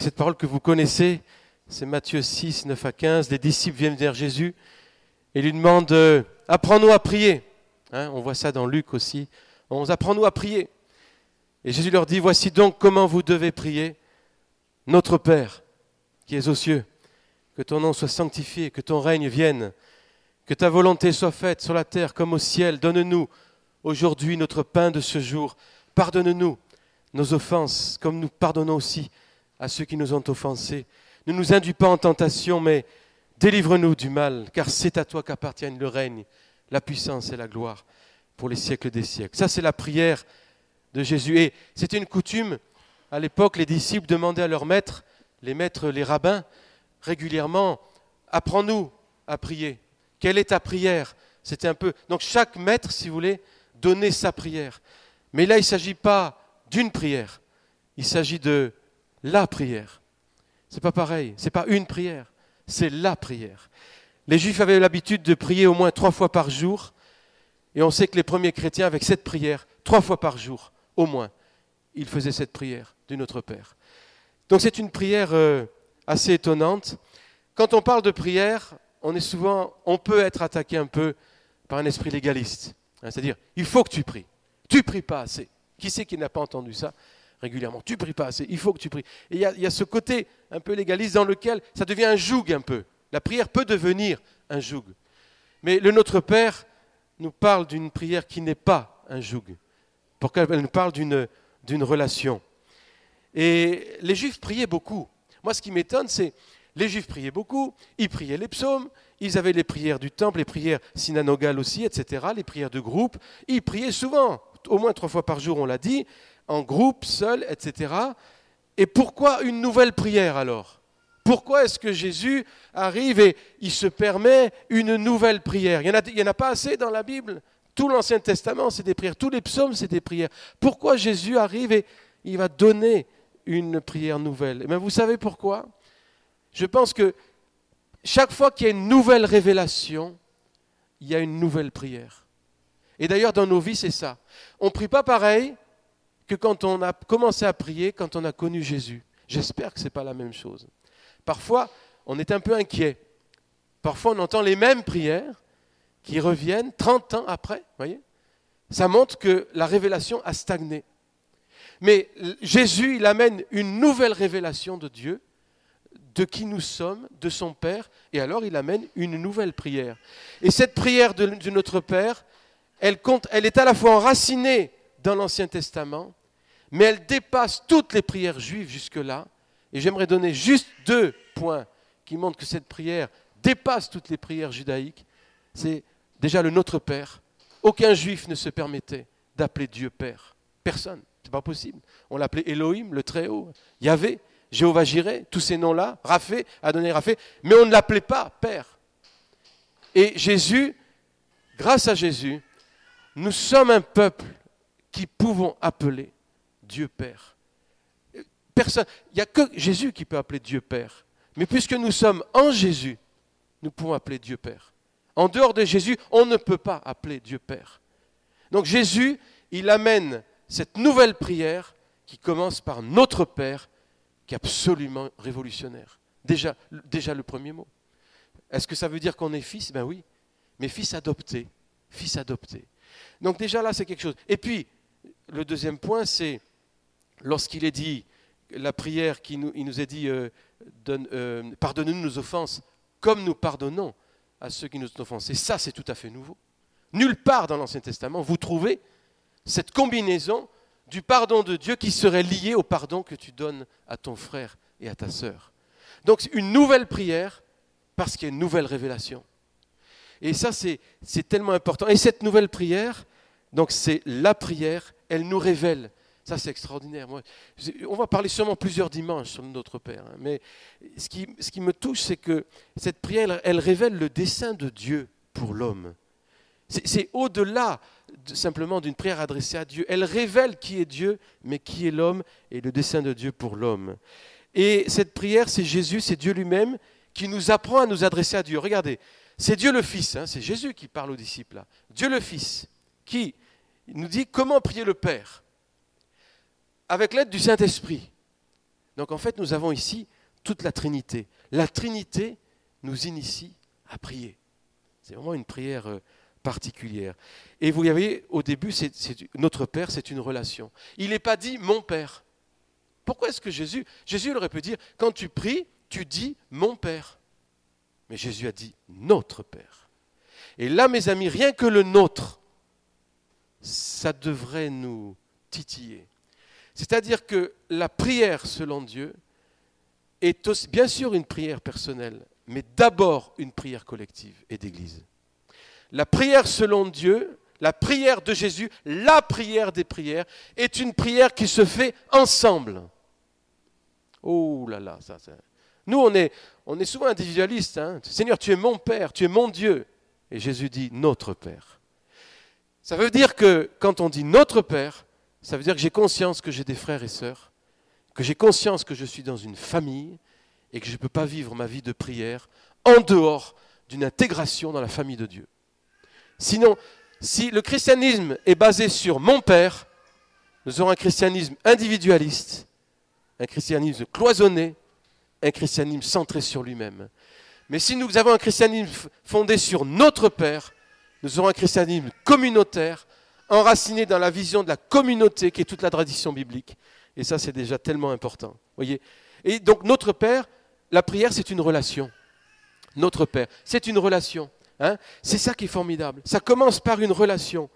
Cette parole que vous connaissez, c'est Matthieu 6, 9 à 15. Les disciples viennent vers Jésus et lui demandent euh, Apprends-nous à prier. Hein, on voit ça dans Luc aussi. On apprend-nous à prier. Et Jésus leur dit Voici donc comment vous devez prier. Notre Père, qui es aux cieux, que ton nom soit sanctifié, que ton règne vienne, que ta volonté soit faite sur la terre comme au ciel. Donne-nous aujourd'hui notre pain de ce jour. Pardonne-nous nos offenses, comme nous pardonnons aussi à ceux qui nous ont offensés. Ne nous induis pas en tentation, mais délivre-nous du mal, car c'est à toi qu'appartiennent le règne, la puissance et la gloire pour les siècles des siècles. Ça, c'est la prière de Jésus. Et c'était une coutume, à l'époque, les disciples demandaient à leurs maîtres, les maîtres, les rabbins, régulièrement, apprends-nous à prier. Quelle est ta prière? C'était un peu. Donc chaque maître, si vous voulez, donnait sa prière. Mais là, il ne s'agit pas d'une prière. Il s'agit de la prière. C'est pas pareil. C'est pas une prière. C'est la prière. Les Juifs avaient l'habitude de prier au moins trois fois par jour. Et on sait que les premiers chrétiens, avec cette prière, trois fois par jour, au moins, ils faisaient cette prière du Notre Père. Donc c'est une prière euh, assez étonnante. Quand on parle de prière, on est souvent, on peut être attaqué un peu par un esprit légaliste. Hein, c'est-à-dire, il faut que tu pries. Tu pries pas assez. Qui c'est qui n'a pas entendu ça? Régulièrement Tu pries pas assez. Il faut que tu pries. Et il y, a ce côté un peu légaliste dans lequel ça devient un joug un peu. La prière peut devenir un joug. Mais le Notre Père nous parle d'une prière qui n'est pas un joug. Pourquoi elle nous parle d'une, d'une relation. Et les Juifs priaient beaucoup. Moi, ce qui m'étonne, c'est les Juifs priaient beaucoup, ils priaient les psaumes, ils avaient les prières du temple, les prières synagogales aussi, etc., les prières de groupe. Ils priaient souvent, au moins trois fois par jour, on l'a dit, en groupe, seul, etc. Et pourquoi une nouvelle prière alors? Pourquoi est-ce que Jésus arrive et il se permet une nouvelle prière? Il n'y en, en, a pas assez dans la Bible. Tout l'Ancien Testament, c'est des prières. Tous les psaumes, c'est des prières. Pourquoi Jésus arrive et il va donner une prière nouvelle? Eh vous savez pourquoi? Je pense que chaque fois qu'il y a une nouvelle révélation, il y a une nouvelle prière. Et d'ailleurs, dans nos vies, c'est ça. On ne prie pas pareil que quand on a commencé à prier, quand on a connu Jésus. J'espère que ce n'est pas la même chose. Parfois, on est un peu inquiet. Parfois, on entend les mêmes prières qui reviennent 30 ans après. Voyez Ça montre que la révélation a stagné. Mais Jésus, il amène une nouvelle révélation de Dieu, de qui nous sommes, de son Père, et alors il amène une nouvelle prière. Et cette prière de, de notre Père, elle, compte, elle est à la fois enracinée dans l'Ancien Testament, mais elle dépasse toutes les prières juives jusque-là. Et j'aimerais donner juste deux points qui montrent que cette prière dépasse toutes les prières judaïques. C'est déjà le Notre Père. Aucun juif ne se permettait d'appeler Dieu Père. Personne. C'est pas possible. On l'appelait Elohim, le Très-Haut, Yahvé, Jéhovah Jireh, tous ces noms-là, Raphé, Adonai Raphé, mais on ne l'appelait pas Père. Et Jésus, grâce à Jésus, nous sommes un peuple qui pouvons appeler Dieu Père. Personne, il n'y a que Jésus qui peut appeler Dieu Père. Mais puisque nous sommes en Jésus, nous pouvons appeler Dieu Père. En dehors de Jésus, on ne peut pas appeler Dieu Père. Donc Jésus, il amène cette nouvelle prière qui commence par notre Père, qui est absolument révolutionnaire. Déjà, déjà le premier mot. Est-ce que ça veut dire qu'on est fils? Ben oui, mais fils adopté. Fils adopté. Donc déjà là, c'est quelque chose. Et puis, le deuxième point, c'est lorsqu'il est dit, la prière qui nous, est dit, euh, euh, pardonne-nous nos offenses, comme nous pardonnons à ceux qui nous ont offensés. Ça, c'est tout à fait nouveau. Nulle part dans l'Ancien Testament, vous trouvez cette combinaison du pardon de Dieu qui serait lié au pardon que tu donnes à ton frère et à ta sœur. Donc une nouvelle prière parce qu'il y a une nouvelle révélation. Et ça, c'est tellement important. Et cette nouvelle prière, donc c'est la prière, elle nous révèle. Ça, c'est extraordinaire. on va parler sûrement plusieurs dimanches sur notre Père. Hein. mais ce qui, ce qui, me touche, c'est que cette prière, elle révèle le dessein de Dieu pour l'homme. C'est au-delà simplement d'une prière adressée à Dieu. Elle révèle qui est Dieu, mais qui est l'homme et le dessein de Dieu pour l'homme. Et cette prière, c'est Jésus, c'est Dieu lui-même qui nous apprend à nous adresser à Dieu. Regardez, c'est Dieu le Fils, hein, c'est Jésus qui parle aux disciples. Dieu le Fils, qui nous dit comment prier le Père, avec l'aide du Saint-Esprit. Donc en fait, nous avons ici toute la Trinité. La Trinité nous initie à prier. C'est vraiment une prière euh, particulière. Et vous voyez, au début, notre Père, c'est une relation. Il n'est pas dit mon Père. Pourquoi est-ce que Jésus, Jésus aurait pu dire, quand tu pries, tu dis mon Père. Mais Jésus a dit notre Père. Et là, mes amis, rien que le nôtre, ça devrait nous titiller. C'est-à-dire que la prière selon Dieu est aussi, bien sûr une prière personnelle, mais d'abord une prière collective et d'Église. La prière selon Dieu, la prière de Jésus, la prière des prières, est une prière qui se fait ensemble. Oh là là, ça. Nous, on est, on est souvent individualistes. Hein. Seigneur, tu es mon Père, tu es mon Dieu. Et Jésus dit notre Père. Ça veut dire que quand on dit notre Père, ça veut dire que j'ai conscience que j'ai des frères et sœurs, que j'ai conscience que je suis dans une famille et que je ne peux pas vivre ma vie de prière en dehors d'une intégration dans la famille de Dieu. Sinon, si le christianisme est basé sur mon Père, nous aurons un christianisme individualiste, un christianisme cloisonné, un christianisme centré sur lui-même. Mais si nous avons un christianisme fondé sur notre Père, nous aurons un christianisme communautaire, enraciné dans la vision de la communauté qui est toute la tradition biblique. Et ça, c'est déjà tellement important. Voyez Et donc, notre Père, la prière, c'est une relation. Notre Père, c'est une relation. Hein c'est ça qui est formidable. Ça commence par une relation.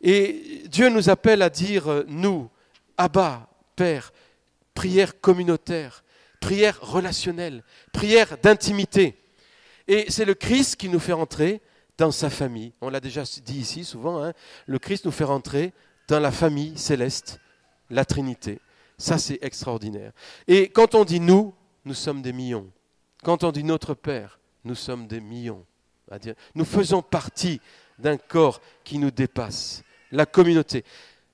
Et Dieu nous appelle à dire, euh, nous, Abba, Père, prière communautaire, prière relationnelle, prière d'intimité. Et c'est le Christ qui nous fait entrer dans sa famille. On l'a déjà dit ici souvent, hein. le Christ nous fait rentrer dans la famille céleste, la Trinité. Ça, c'est extraordinaire. Et quand on dit nous, nous sommes des millions. Quand on dit notre Père, nous sommes des millions. Nous faisons partie d'un corps qui nous dépasse, la communauté.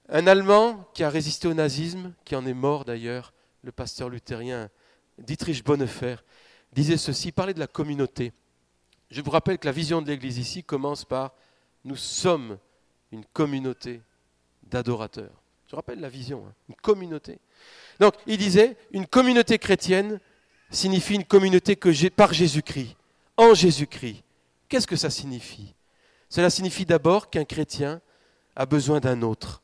Un Allemand qui a résisté au nazisme, qui en est mort d'ailleurs, le pasteur luthérien Dietrich Bonhoeffer, disait ceci, parlait de la communauté. Je vous rappelle que la vision de l'Église ici commence par nous sommes une communauté d'adorateurs. Je rappelle la vision, hein, une communauté. Donc, il disait, une communauté chrétienne signifie une communauté que par Jésus-Christ, en Jésus-Christ. Qu'est-ce que ça signifie? Cela signifie d'abord qu'un chrétien a besoin d'un autre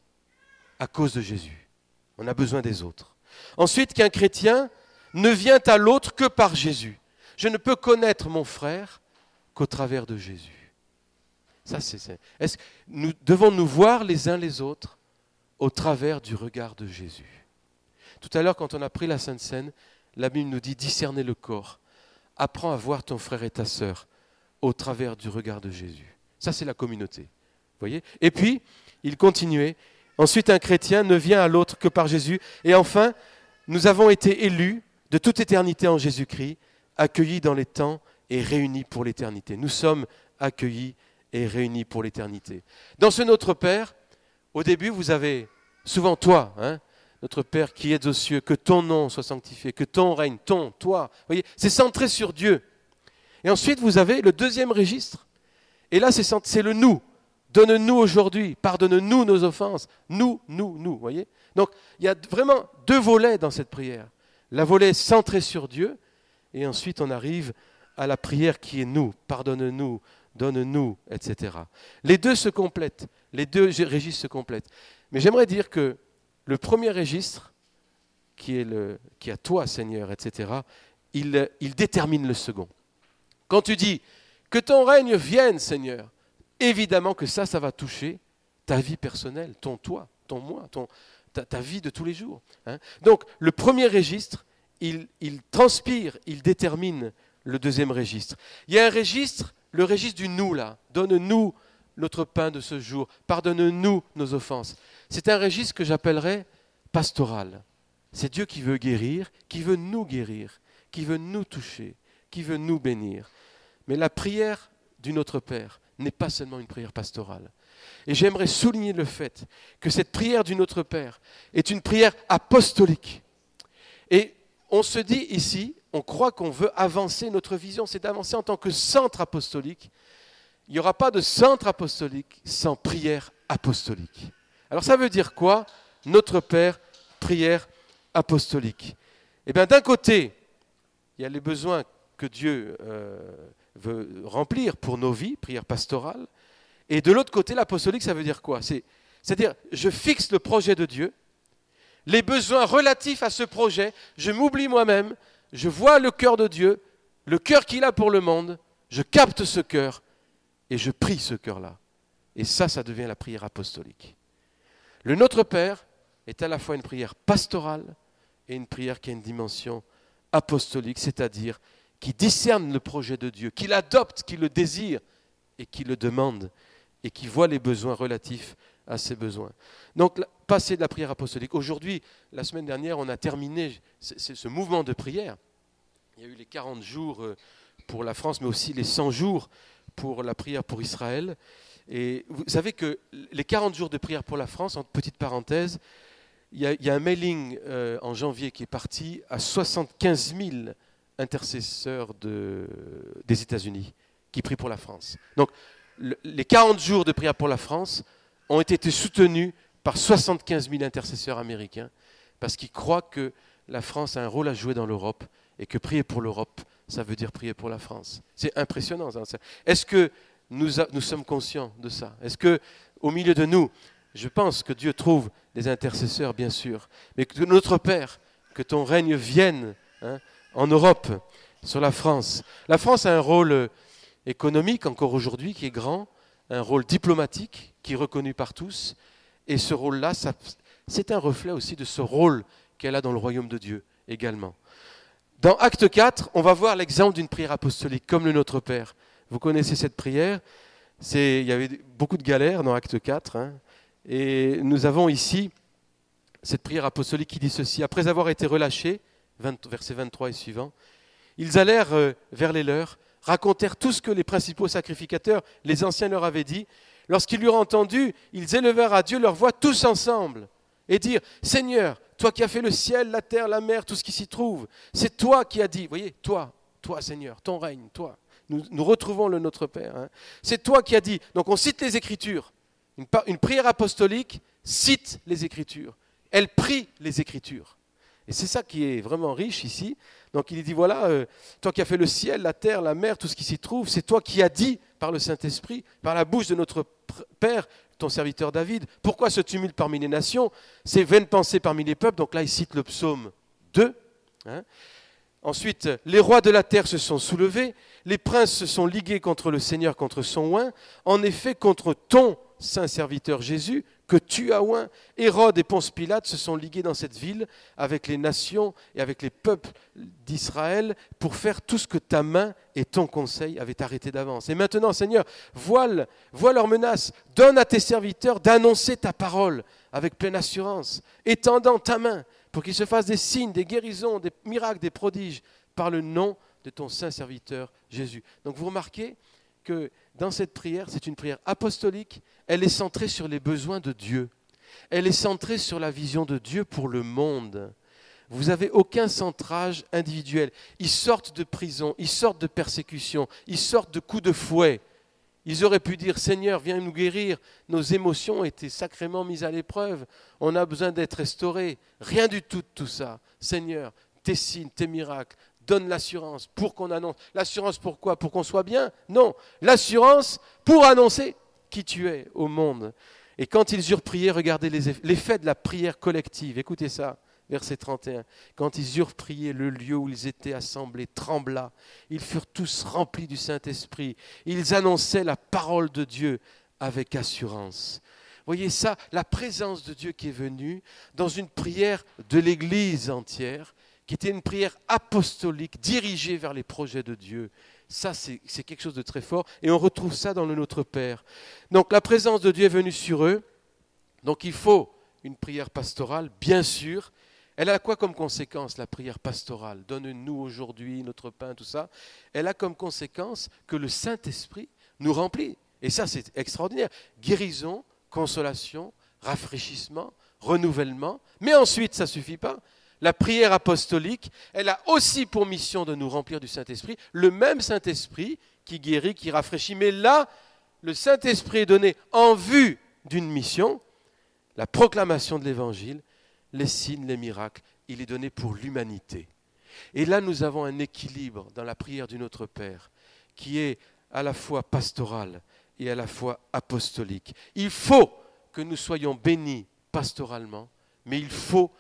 à cause de Jésus. On a besoin des autres. Ensuite, qu'un chrétien ne vient à l'autre que par Jésus. Je ne peux connaître mon frère qu'au travers de Jésus. Ça, c'est. Est-ce nous devons nous voir les uns les autres au travers du regard de Jésus. Tout à l'heure, quand on a pris la Sainte Seine, la Bible nous dit discerner le corps. Apprends à voir ton frère et ta sœur au travers du regard de Jésus. Ça, c'est la communauté. Voyez? Et puis, il continuait. Ensuite, un chrétien ne vient à l'autre que par Jésus. Et enfin, nous avons été élus de toute éternité en Jésus-Christ, accueillis dans les temps et réunis pour l'éternité. Nous sommes accueillis et réunis pour l'éternité. Dans ce Notre Père, au début, vous avez souvent toi, hein, notre Père qui es aux cieux, que ton nom soit sanctifié, que ton règne, ton, toi. Voyez, c'est centré sur Dieu. Et ensuite, vous avez le deuxième registre. Et là, c'est le nous. Donne-nous aujourd'hui, pardonne-nous nos offenses. Nous, nous, nous. Voyez Donc, il y a vraiment deux volets dans cette prière. La volet centrée sur Dieu, et ensuite on arrive à la prière qui est nous, pardonne-nous, donne-nous, etc. Les deux se complètent, les deux registres se complètent. Mais j'aimerais dire que le premier registre, qui est, le, qui à toi Seigneur, etc., il, il détermine le second. Quand tu dis que ton règne vienne Seigneur, évidemment que ça, ça va toucher ta vie personnelle, ton toi, ton moi, ton, ta, vie de tous les jours. Hein. Donc le premier registre, il, transpire, il détermine le deuxième registre. Il y a un registre, le registre du nous là. Donne-nous notre pain de ce jour. Pardonne-nous nos offenses. C'est un registre que j'appellerais pastoral. C'est Dieu qui veut guérir, qui veut nous guérir, qui veut nous toucher, qui veut nous bénir. Mais la prière du Notre Père n'est pas seulement une prière pastorale. Et j'aimerais souligner le fait que cette prière du Notre Père est une prière apostolique. Et on se dit ici, on croit qu'on veut avancer, notre vision c'est d'avancer en tant que centre apostolique. Il n'y aura pas de centre apostolique sans prière apostolique. Alors ça veut dire quoi Notre Père, prière apostolique? Eh bien, d'un côté, il y a les besoins que Dieu euh, veut remplir pour nos vies, prière pastorale. Et de l'autre côté, l'apostolique, ça veut dire quoi? C'est-à-dire, je fixe le projet de Dieu, les besoins relatifs à ce projet, je m'oublie moi-même, je vois le cœur de Dieu, le cœur qu'il a pour le monde, je capte ce cœur et je prie ce cœur-là. Et ça, ça devient la prière apostolique. Le Notre Père est à la fois une prière pastorale et une prière qui a une dimension apostolique, c'est-à-dire qui discerne le projet de Dieu, qui l'adopte, qui le désire et qui le demande et qui voit les besoins relatifs à ses besoins. Donc, passer de la prière apostolique. Aujourd'hui, la semaine dernière, on a terminé ce mouvement de prière. Il y a eu les 40 jours euh, pour la France, mais aussi les 100 jours pour la prière pour Israël. Et vous savez que les 40 jours de prière pour la France, en petite parenthèse, il y a, un mailing euh, en janvier qui est parti à 75 000 intercesseurs de, des États-Unis qui prient pour la France. Donc, les 40 jours de prière pour la France ont été soutenus par 75 000 intercesseurs américains parce qu'ils croient que la France a un rôle à jouer dans l'Europe et que prier pour l'Europe, ça veut dire prier pour la France. C'est impressionnant. Est-ce que nous, sommes conscients de ça? Est-ce que au milieu de nous, je pense que Dieu trouve des intercesseurs, bien sûr, mais que notre Père, que ton règne vienne hein, en Europe, sur la France. La France a un rôle euh, économique encore aujourd'hui qui est grand, un rôle diplomatique qui est reconnu par tous, et ce rôle-là, c'est un reflet aussi de ce rôle qu'elle a dans le royaume de Dieu également. Dans Acte 4, on va voir l'exemple d'une prière apostolique, comme le Notre Père. Vous connaissez cette prière? Il y avait beaucoup de galères dans Acte 4. Hein. et nous avons ici cette prière apostolique qui dit ceci. Après avoir été relâchés, verset 23 et suivant, ils allèrent euh, vers les leurs, racontèrent tout ce que les principaux sacrificateurs, les anciens leur avaient dit. Lorsqu'ils l'eurent entendu, ils élevèrent à Dieu leur voix tous ensemble et dirent, Seigneur, toi qui as fait le ciel, la terre, la mer, tout ce qui s'y trouve, c'est toi qui as dit, voyez, toi, toi Seigneur, ton règne, toi. Nous, retrouvons le Notre Père. Hein. C'est toi qui as dit. Donc on cite les Écritures. Une, une prière apostolique cite les Écritures. Elle prie les Écritures. Et c'est ça qui est vraiment riche ici. Donc il dit, voilà, euh, toi qui as fait le ciel, la terre, la mer, tout ce qui s'y trouve, c'est toi qui as dit par le Saint-Esprit, par la bouche de notre Père, ton serviteur David. Pourquoi ce tumulte parmi les nations Ces vaines pensées parmi les peuples? Donc là, il cite le psaume 2. Hein. Ensuite, les rois de la terre se sont soulevés, les princes se sont ligués contre le Seigneur, contre son oin. En effet, contre ton saint serviteur Jésus, que tu as. Hérode et Ponce Pilate se sont ligués dans cette ville avec les nations et avec les peuples d'Israël pour faire tout ce que ta main et ton conseil avaient arrêté d'avance. Et maintenant, Seigneur, voile, vois leurs menaces, donne à tes serviteurs d'annoncer ta parole avec pleine assurance, étendant ta main pour qu'ils se fassent des signes, des guérisons, des miracles, des prodiges par le nom de ton saint serviteur Jésus. Donc vous remarquez que dans cette prière, c'est une prière apostolique, elle est centrée sur les besoins de Dieu. Elle est centrée sur la vision de Dieu pour le monde. Vous n'avez aucun centrage individuel. Ils sortent de prison, ils sortent de persécution, ils sortent de coups de fouet. Ils auraient pu dire Seigneur, viens nous guérir. Nos émotions étaient sacrément mises à l'épreuve. On a besoin d'être restaurés. Rien du tout de tout ça. Seigneur, tes signes, tes miracles, donne l'assurance pour qu'on annonce. L'assurance pourquoi? Pour qu'on soit bien? Non. L'assurance pour annoncer qui tu es au monde. Et quand ils eurent prié, regardez l'effet de la prière collective. Écoutez ça, verset 31. Quand ils eurent prié, le lieu où ils étaient assemblés trembla. Ils furent tous remplis du Saint-Esprit. Ils annonçaient la parole de Dieu avec assurance. Voyez ça, la présence de Dieu qui est venue dans une prière de l'Église entière qui était une prière apostolique dirigée vers les projets de Dieu. Ça, c'est quelque chose de très fort. Et on retrouve ça dans le Notre Père. Donc la présence de Dieu est venue sur eux. Donc il faut une prière pastorale, bien sûr. Elle a quoi comme conséquence, la prière pastorale? Donne-nous aujourd'hui notre pain, tout ça. Elle a comme conséquence que le Saint-Esprit nous remplit. Et ça, c'est extraordinaire. Guérison, consolation, rafraîchissement, renouvellement. Mais ensuite, ça ne suffit pas la prière apostolique, elle a aussi pour mission de nous remplir du Saint-Esprit, le même Saint-Esprit qui guérit, qui rafraîchit. Mais là, le Saint-Esprit est donné en vue d'une mission, la proclamation de l'Évangile, les signes, les miracles, il est donné pour l'humanité. Et là, nous avons un équilibre dans la prière du Notre Père qui est à la fois pastoral et à la fois apostolique. Il faut que nous soyons bénis pastoralement, mais il faut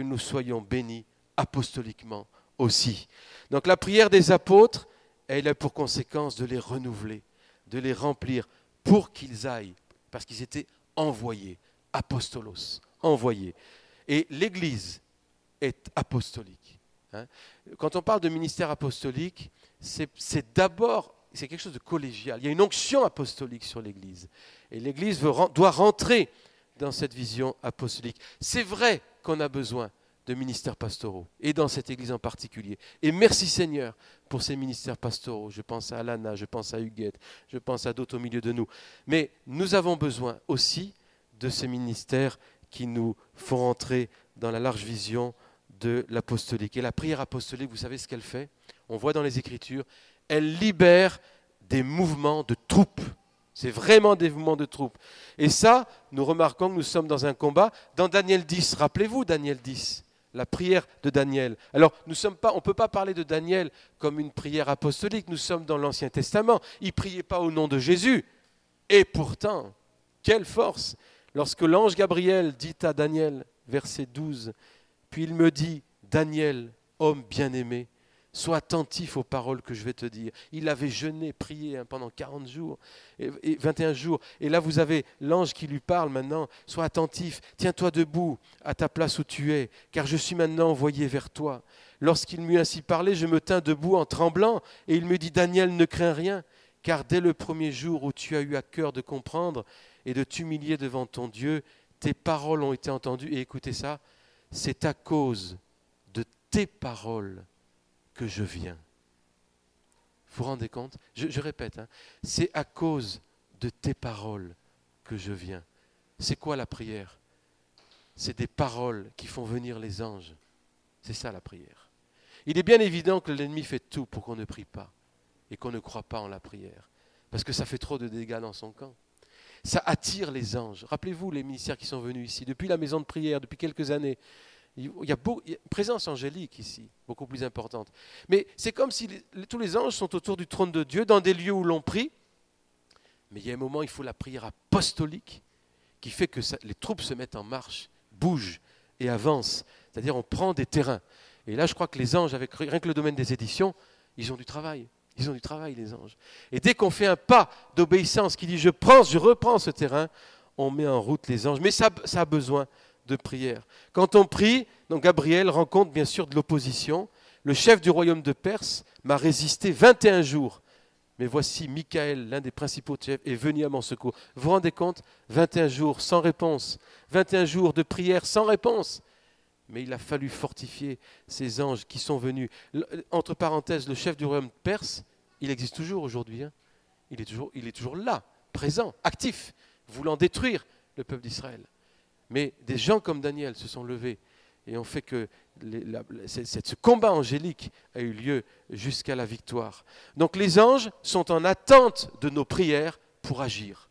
nous soyons bénis apostoliquement aussi. Donc la prière des apôtres, elle a pour conséquence de les renouveler, de les remplir pour qu'ils aillent, parce qu'ils étaient envoyés, apostolos, envoyés. Et l'Église est apostolique. Hein. Quand on parle de ministère apostolique, c'est d'abord c'est quelque chose de collégial. Il y a une onction apostolique sur l'Église. Et l'Église doit rentrer dans cette vision apostolique. C'est vrai qu'on a besoin de ministères pastoraux, et dans cette Église en particulier. Et merci Seigneur pour ces ministères pastoraux. Je pense à Alana, je pense à Huguette, je pense à d'autres au milieu de nous. Mais nous avons besoin aussi de ces ministères qui nous font rentrer dans la large vision de l'apostolique. Et la prière apostolique, vous savez ce qu'elle fait? On voit dans les Écritures, elle libère des mouvements de troupes. C'est vraiment des mouvements de troupes. Et ça, nous remarquons que nous sommes dans un combat. Dans Daniel 10, rappelez-vous Daniel 10, la prière de Daniel. Alors, on ne peut pas parler de Daniel comme une prière apostolique. Nous sommes dans l'Ancien Testament. Il ne priait pas au nom de Jésus. Et pourtant, quelle force Lorsque l'ange Gabriel dit à Daniel, verset 12, puis il me dit, Daniel, homme bien-aimé, Sois attentif aux paroles que je vais te dire. Il avait jeûné, prié hein, pendant 40 jours, et, 21 jours. Et là, vous avez l'ange qui lui parle maintenant. Sois attentif, tiens-toi debout à ta place où tu es, car je suis maintenant envoyé vers toi. Lorsqu'il m'eut ainsi parlé, je me tins debout en tremblant, et il me dit, Daniel, ne crains rien, car dès le premier jour où tu as eu à cœur de comprendre et de t'humilier devant ton Dieu, tes paroles ont été entendues. Et écoutez ça, c'est à cause de tes paroles que je viens. Vous vous rendez compte? Je, répète, hein. c'est à cause de tes paroles que je viens. C'est quoi la prière? C'est des paroles qui font venir les anges. C'est ça la prière. Il est bien évident que l'ennemi fait tout pour qu'on ne prie pas et qu'on ne croit pas en la prière, parce que ça fait trop de dégâts dans son camp. Ça attire les anges. Rappelez-vous les ministères qui sont venus ici, depuis la maison de prière, depuis quelques années. Il y a, une présence angélique ici, beaucoup plus importante. Mais c'est comme si tous les anges sont autour du trône de Dieu, dans des lieux où l'on prie. Mais il y a un moment, il faut la prière apostolique qui fait que les troupes se mettent en marche, bougent et avancent. C'est-à-dire on prend des terrains. Et là, je crois que les anges, avec rien que le domaine des éditions, ils ont du travail. Ils ont du travail, les anges. Et dès qu'on fait un pas d'obéissance qui dit je prends, je reprends ce terrain, on met en route les anges. Mais ça a besoin de prière. Quand on prie, donc Gabriel rencontre bien sûr de l'opposition. Le chef du royaume de Perse m'a résisté 21 jours. Mais voici Michael, l'un des principaux chefs, est venu à mon secours. Vous vous rendez compte? 21 jours sans réponse. 21 jours de prière sans réponse. Mais il a fallu fortifier ces anges qui sont venus. Entre parenthèses, le chef du royaume de Perse, il existe toujours aujourd'hui. Hein. il, est toujours, il est toujours là, présent, actif, voulant détruire le peuple d'Israël. Mais des gens comme Daniel se sont levés et ont fait que ce combat angélique a eu lieu jusqu'à la victoire. Donc les anges sont en attente de nos prières pour agir.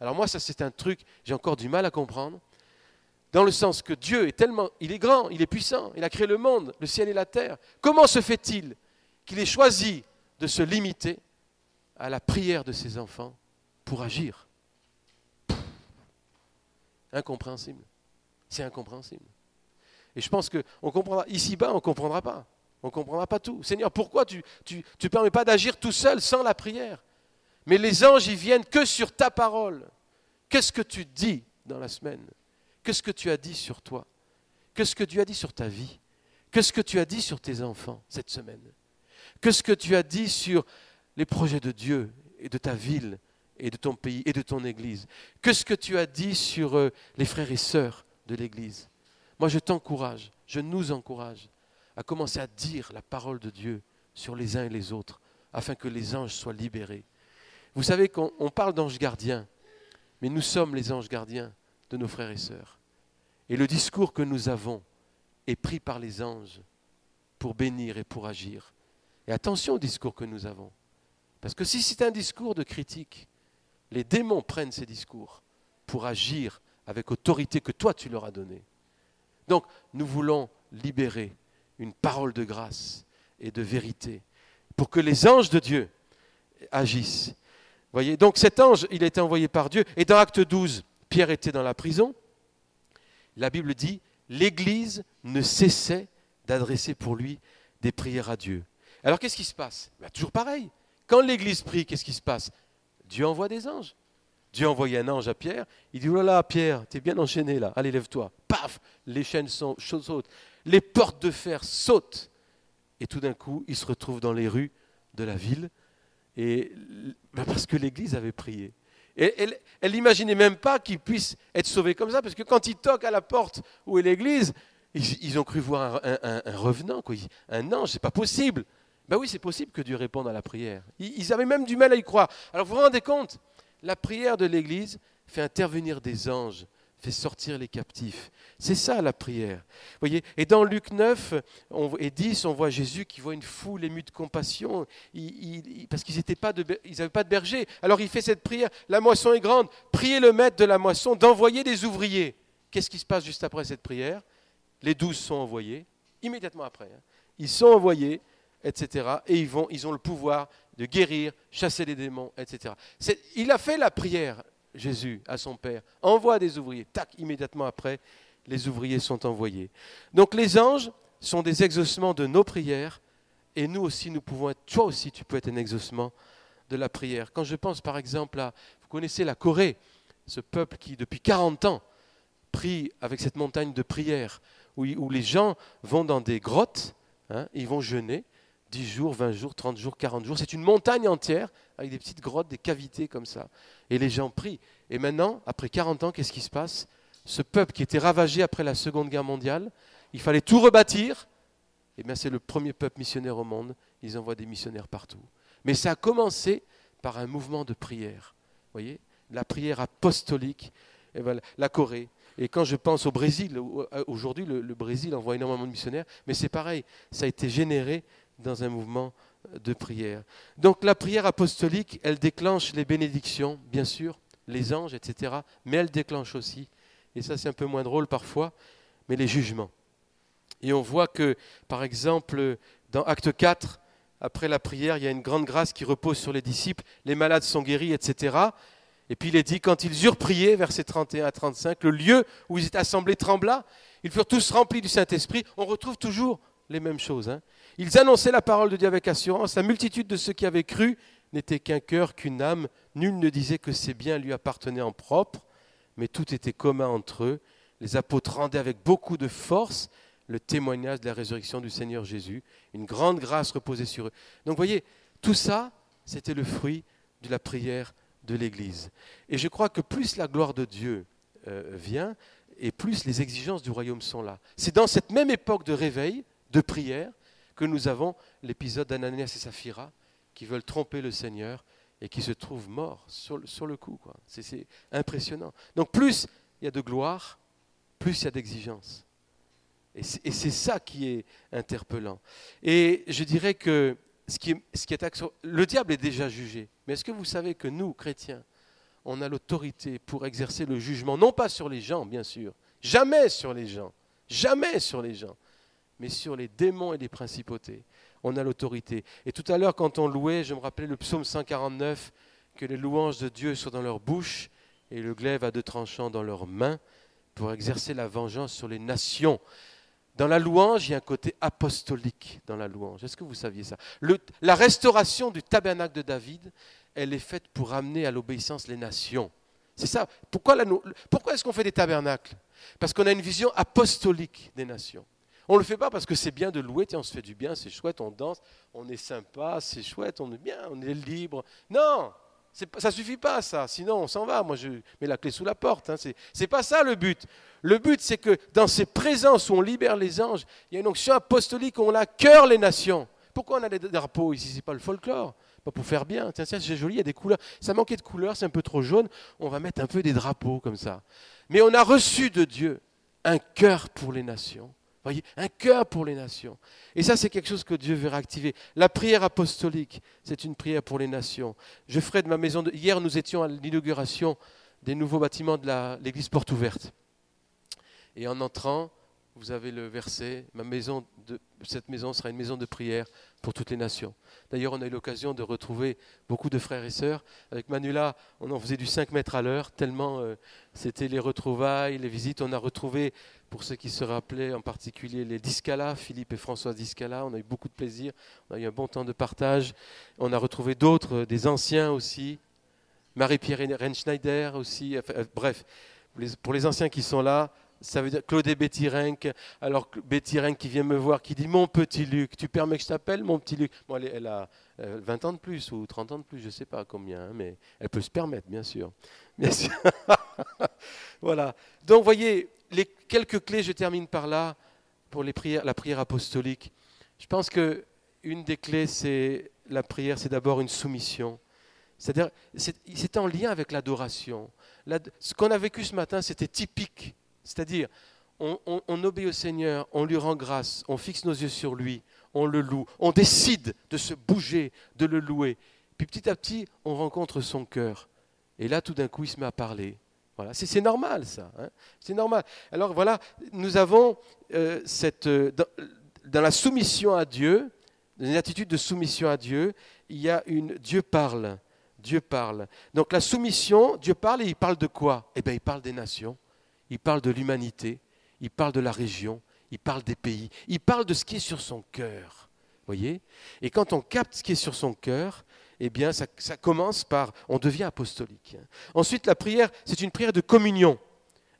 Alors moi, ça c'est un truc, j'ai encore du mal à comprendre, dans le sens que Dieu est tellement, il est grand, il est puissant, il a créé le monde, le ciel et la terre. Comment se fait-il qu'il ait choisi de se limiter à la prière de ses enfants pour agir? Incompréhensible. C'est incompréhensible. Et je pense qu'on comprendra, ici-bas, on ne comprendra pas. On ne comprendra pas tout. Seigneur, pourquoi tu ne tu, permets pas d'agir tout seul sans la prière? Mais les anges, ils viennent que sur ta parole. Qu'est-ce que tu dis dans la semaine? Qu'est-ce que tu as dit sur toi? Qu'est-ce que tu as dit sur ta vie? Qu'est-ce que tu as dit sur tes enfants cette semaine? Qu'est-ce que tu as dit sur les projets de Dieu et de ta ville et de ton pays et de ton Église. Que ce que tu as dit sur euh, les frères et sœurs de l'Église. Moi, je t'encourage, je nous encourage à commencer à dire la parole de Dieu sur les uns et les autres, afin que les anges soient libérés. Vous savez qu'on parle d'anges gardiens, mais nous sommes les anges gardiens de nos frères et sœurs. Et le discours que nous avons est pris par les anges pour bénir et pour agir. Et attention au discours que nous avons. Parce que si c'est un discours de critique, les démons prennent ces discours pour agir avec autorité que toi tu leur as donnée. Donc nous voulons libérer une parole de grâce, et de vérité, pour que les anges de Dieu agissent. Voyez, donc cet ange, il a été envoyé par Dieu. Et dans Acte 12, Pierre était dans la prison. La Bible dit, l'Église ne cessait d'adresser pour lui des prières à Dieu. Alors qu'est-ce qui se passe? Bah, Toujours pareil. Quand l'Église prie, qu'est-ce qui se passe? Dieu envoie des anges. Dieu a envoyé un ange à Pierre. Il dit, oh là là, Pierre, t'es bien enchaîné là. Allez, lève-toi. Paf Les chaînes sont, sautent. Les portes de fer sautent. Et tout d'un coup, il se retrouve dans les rues de la ville. Bah, parce que l'Église avait prié. Et elle n'imaginait même pas qu'il puisse être sauvé comme ça, parce que quand il toque à la porte où est l'Église, ils, ont cru voir un, revenant, quoi. un ange, c'est pas possible. Ben oui, c'est possible que Dieu réponde à la prière. Ils, avaient même du mal à y croire. Alors vous vous rendez compte? La prière de l'Église fait intervenir des anges, fait sortir les captifs. C'est ça la prière. Voyez? Et dans Luc 9 et 10, on voit Jésus qui voit une foule émue de compassion, parce qu'ils n'avaient pas, de, berger. Alors il fait cette prière, la moisson est grande, priez le maître de la moisson d'envoyer des ouvriers. Qu'est-ce qui se passe juste après cette prière? Les douze sont envoyés, immédiatement après. Hein. Ils sont envoyés, etc. Et ils, vont, ils ont le pouvoir de guérir, chasser les démons, etc. Il a fait la prière, Jésus, à son Père. Envoie des ouvriers. Tac, immédiatement après, les ouvriers sont envoyés. Donc les anges sont des exaucements de nos prières, et nous aussi, nous pouvons être, toi aussi, tu peux être un exaucement de la prière. Quand je pense par exemple à, vous connaissez la Corée, ce peuple qui depuis 40 ans prie avec cette montagne de prière, où, les gens vont dans des grottes, hein, ils vont jeûner, 10 jours, 20 jours, 30 jours, 40 jours. C'est une montagne entière avec des petites grottes, des cavités comme ça. Et les gens prient. Et maintenant, après 40 ans, qu'est-ce qui se passe? Ce peuple qui était ravagé après la Seconde Guerre mondiale, il fallait tout rebâtir. Et eh bien, c'est le premier peuple missionnaire au monde. Ils envoient des missionnaires partout. Mais ça a commencé par un mouvement de prière. Vous voyez? La prière apostolique. La Corée. Et quand je pense au Brésil, aujourd'hui, le, le Brésil envoie énormément de missionnaires. Mais c'est pareil, ça a été généré dans un mouvement de prière. Donc la prière apostolique, elle déclenche les bénédictions, bien sûr, les anges, etc. Mais elle déclenche aussi, et ça c'est un peu moins drôle parfois, mais les jugements. Et on voit que, par exemple, dans Acte 4, après la prière, il y a une grande grâce qui repose sur les disciples, les malades sont guéris, etc. Et puis il est dit, quand ils eurent prié, versets 31 à 35, le lieu où ils étaient assemblés trembla, ils furent tous remplis du Saint-Esprit. On retrouve toujours les mêmes choses. Hein. Ils annonçaient la parole de Dieu avec assurance. La multitude de ceux qui avaient cru n'était qu'un cœur, qu'une âme. Nul ne disait que ses biens lui appartenaient en propre, mais tout était commun entre eux. Les apôtres rendaient avec beaucoup de force le témoignage de la résurrection du Seigneur Jésus. Une grande grâce reposait sur eux. Donc voyez, tout ça, c'était le fruit de la prière de l'Église. Et je crois que plus la gloire de Dieu euh, vient, et plus les exigences du royaume sont là. C'est dans cette même époque de réveil, de prière, que nous avons l'épisode d'Ananias et Saphira qui veulent tromper le Seigneur et qui se trouvent morts sur, le coup. C'est impressionnant. Donc plus il y a de gloire, plus il y a d'exigence. Et c'est ça qui est interpellant. Et je dirais que ce qui ce qui est le diable est déjà jugé. Mais est-ce que vous savez que nous, chrétiens, on a l'autorité pour exercer le jugement, non pas sur les gens, bien sûr, jamais sur les gens, jamais sur les gens, mais sur les démons et les principautés. On a l'autorité. Et tout à l'heure, quand on louait, je me rappelais le psaume 149, que les louanges de Dieu soient dans leur bouche et le glaive à deux tranchants dans leurs mains pour exercer la vengeance sur les nations. Dans la louange, il y a un côté apostolique dans la louange. Est-ce que vous saviez ça? La restauration du tabernacle de David, elle est faite pour amener à l'obéissance les nations. C'est ça. Pourquoi, pourquoi est-ce qu'on fait des tabernacles? Parce qu'on a une vision apostolique des nations. On ne le fait pas parce que c'est bien de louer, on se fait du bien, c'est chouette, on danse, on est sympa, c'est chouette, on est bien, on est libre. Non, ça suffit pas ça, sinon on s'en va. Moi je mets la clé sous la porte. Hein. Ce n'est pas ça le but. Le but c'est que dans ces présences où on libère les anges, il y a une onction apostolique où on a cœur les nations. Pourquoi on a des drapeaux ici? C'est pas le folklore, pas pour faire bien. Tiens, tiens, c'est joli, il y a des couleurs. Ça manquait de couleurs, c'est un peu trop jaune. On va mettre un peu des drapeaux comme ça. Mais on a reçu de Dieu un cœur pour les nations Voyez, un cœur pour les nations. Et ça, c'est quelque chose que Dieu veut réactiver. La prière apostolique, c'est une prière pour les nations. Je ferai de ma maison. Hier, nous étions à l'inauguration des nouveaux bâtiments de l'église Porte Ouverte. Et en entrant, vous avez le verset, cette maison sera une maison de prière pour toutes les nations. D'ailleurs, on a eu l'occasion de retrouver beaucoup de frères et sœurs. Avec Manula, on en faisait du 5 mètres à l'heure, tellement euh, c'était les retrouvailles, les visites. On a retrouvé, pour ceux qui se rappelaient en particulier, les Discala, Philippe et François Discala. On a eu beaucoup de plaisir, on a eu un bon temps de partage. On a retrouvé d'autres, des anciens aussi, Marie-Pierre Renschneider aussi. Euh, bref, pour les anciens qui sont là, ça veut dire Claude et Betty Renck. Alors Betty Renck qui vient me voir, qui dit Mon petit Luc, tu permets que je t'appelle mon petit Luc? Bon, elle, a 20 euh, ans de plus ou 30 ans de plus, je ne sais pas combien, hein, mais elle peut se permettre, bien sûr. Bien sûr. voilà. Donc, voyez, les quelques clés, je termine par là, pour les prières, la prière apostolique. Je pense que une des clés, c'est la prière, c'est d'abord une soumission. C'est-à-dire, c'est en lien avec l'adoration. Ce qu'on a vécu ce matin, c'était typique c'est-à-dire, on, obéit au Seigneur, on lui rend grâce, on fixe nos yeux sur lui, on le loue, on décide de se bouger, de le louer. Puis petit à petit, on rencontre son cœur. Et là, tout d'un coup, il se met à parler. Voilà, c'est normal ça. Hein. c'est normal. Alors voilà, nous avons euh, cette, euh, dans, la soumission à Dieu, dans une attitude de soumission à Dieu, il y a une Dieu parle. Dieu parle. Donc la soumission, Dieu parle et il parle de quoi? Eh bien, il parle des nations il parle de l'humanité, il parle de la région, il parle des pays, il parle de ce qui est sur son cœur. Voyez? Et quand on capte ce qui est sur son cœur, eh bien, ça, commence par, on devient apostolique. Ensuite, la prière, c'est une prière de communion.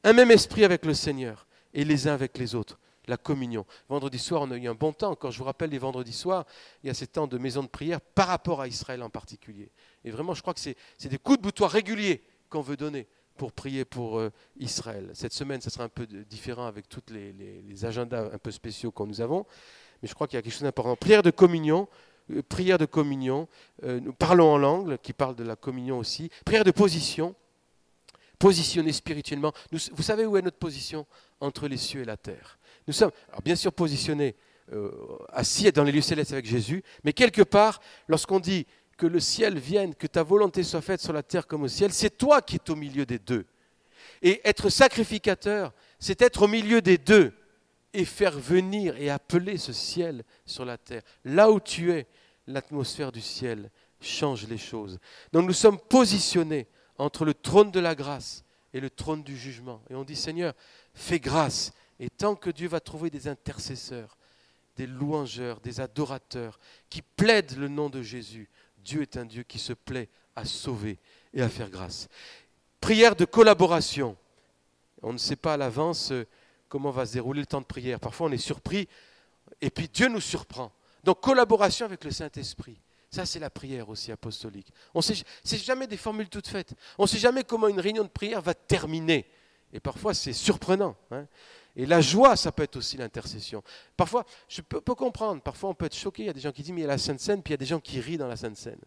Un même esprit avec le Seigneur et les uns avec les autres. La communion. Vendredi soir, on a eu un bon temps. Encore, je vous rappelle, les vendredis soirs, il y a ces temps de maison de prière par rapport à Israël en particulier. Et vraiment, je crois que c'est des coups de boutoir réguliers qu'on veut donner pour prier pour euh, Israël. Cette semaine, ça sera un peu différent avec tous les, agendas un peu spéciaux que nous avons, mais je crois qu'il y a quelque chose d'important. Prière de communion, euh, prière de communion, euh, nous parlons en langue, qui parle de la communion aussi, prière de position, positionner spirituellement. vous savez où est notre position entre les cieux et la terre? Nous sommes, bien sûr, positionnés assis dans les lieux célestes avec Jésus, mais quelque part, lorsqu'on dit que le ciel vienne, que ta volonté soit faite sur la terre comme au ciel, c'est toi qui es au milieu des deux. Et être sacrificateur, c'est être au milieu des deux et faire venir et appeler ce ciel sur la terre. Là où tu es, l'atmosphère du ciel change les choses. Donc nous sommes positionnés entre le trône de la grâce et le trône du jugement. Et on dit Seigneur, fais grâce. Et tant que Dieu va trouver des intercesseurs, des louangeurs, des adorateurs qui plaident le nom de Jésus, Dieu est un Dieu qui se plaît à sauver et à faire grâce. Prière de collaboration. On ne sait pas à l'avance euh, comment va se dérouler le temps de prière. Parfois on est surpris et puis Dieu nous surprend. Donc collaboration avec le Saint-Esprit. Ça, c'est la prière aussi apostolique. On sait, jamais des formules toutes faites. On ne sait jamais comment une réunion de prière va terminer. Et parfois, c'est surprenant. Hein. Et la joie, ça peut être aussi l'intercession. Parfois, je peux, comprendre, parfois on peut être choqué, il y a des gens qui disent, mais il y a la Sainte Seine, puis il y a des gens qui rient dans la Sainte Seine.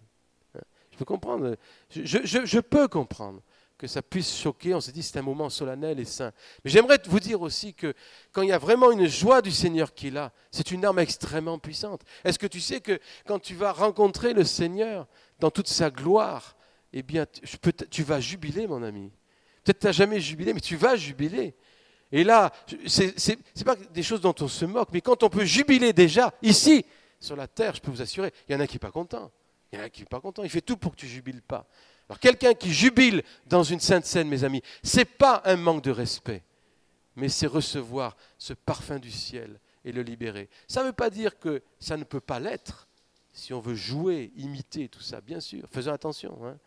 Hein? Je peux comprendre, je, peux comprendre que ça puisse choquer, on se dit c'est un moment solennel et saint. Mais j'aimerais vous dire aussi que quand il y a vraiment une joie du Seigneur qui est là, c'est une arme extrêmement puissante. Est-ce que tu sais que quand tu vas rencontrer le Seigneur dans toute sa gloire, eh bien, tu vas jubiler, mon ami. Peut-être tu n'as jamais jubilé, mais tu vas jubiler. Et là, ce n'est pas des choses dont on se moque, mais quand on peut jubiler déjà, ici, sur la terre, je peux vous assurer, il y en a qui n'est pas content. Il y en a qui n'est pas content. Il fait tout pour que tu jubiles pas. Alors quelqu'un qui jubile dans une sainte scène, mes amis, ce n'est pas un manque de respect, mais c'est recevoir ce parfum du ciel et le libérer. Ça ne veut pas dire que ça ne peut pas l'être, si on veut jouer, imiter tout ça, bien sûr. Faisons attention. Hein.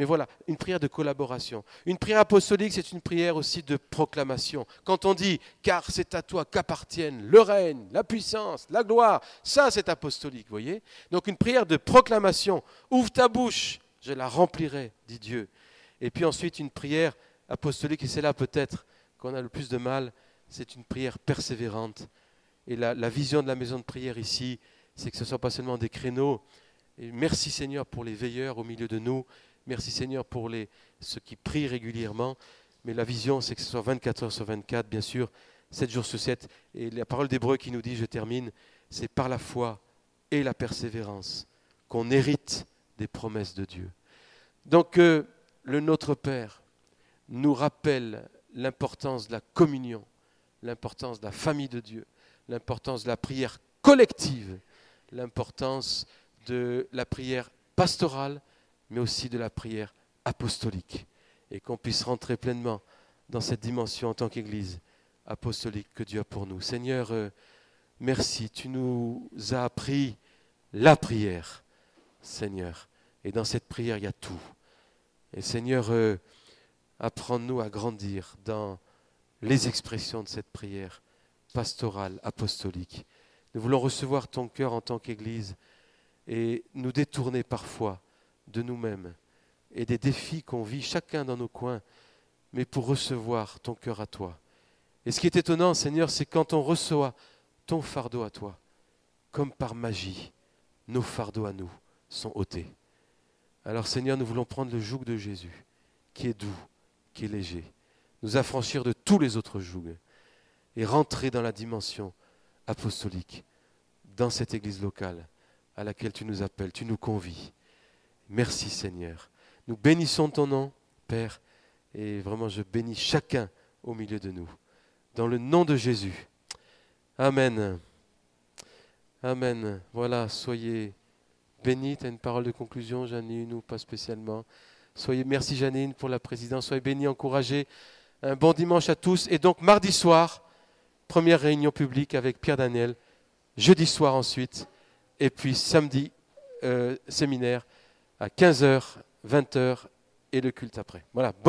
Mais voilà, une prière de collaboration. Une prière apostolique, c'est une prière aussi de proclamation. Quand on dit, car c'est à toi qu'appartiennent le règne, la puissance, la gloire, ça c'est apostolique, voyez Donc une prière de proclamation. Ouvre ta bouche, je la remplirai, dit Dieu. Et puis ensuite une prière apostolique, et c'est là peut-être qu'on a le plus de mal, c'est une prière persévérante. Et la, vision de la maison de prière ici, c'est que ce ne soit pas seulement des créneaux. Merci Seigneur pour les veilleurs au milieu de nous, Merci Seigneur pour les, ceux qui prient régulièrement. Mais la vision, c'est que ce soit 24 heures sur 24, bien sûr, 7 jours sur 7. Et la parole d'Hébreu qui nous dit, je termine, c'est par la foi et la persévérance qu'on hérite des promesses de Dieu. Donc euh, le Notre Père nous rappelle l'importance de la communion l'importance de la famille de Dieu, l'importance de la prière collective, l'importance de la prière pastorale, mais aussi de la prière apostolique, et qu'on puisse rentrer pleinement dans cette dimension en tant qu'Église apostolique que Dieu a pour nous. Seigneur, euh, merci, tu nous as appris la prière, Seigneur. Et dans cette prière, il y a tout. Et Seigneur, euh, apprends-nous à grandir dans les expressions de cette prière pastorale, apostolique. Nous voulons recevoir ton cœur en tant qu'Église et nous détourner parfois de nous-mêmes et des défis qu'on vit chacun dans nos coins, mais pour recevoir ton cœur à toi. Et ce qui est étonnant, Seigneur, c'est quand on reçoit ton fardeau à toi, comme par magie, nos fardeaux à nous sont ôtés. Alors Seigneur, nous voulons prendre le joug de Jésus, qui est doux, qui est léger, nous affranchir de tous les autres jougs et rentrer dans la dimension apostolique, dans cette église locale à laquelle tu nous appelles, tu nous convies. Merci Seigneur. Nous bénissons ton nom, Père, et vraiment je bénis chacun au milieu de nous. Dans le nom de Jésus. Amen. Amen. Voilà, soyez bénis. Tu as une parole de conclusion, Janine, ou pas spécialement? Soyez, merci Janine pour la présidence. Soyez bénis, encouragés. Un bon dimanche à tous. Et donc, mardi soir, première réunion publique avec Pierre Daniel. Jeudi soir ensuite. Et puis samedi, euh, séminaire à 15h, 20h et le culte après. Voilà.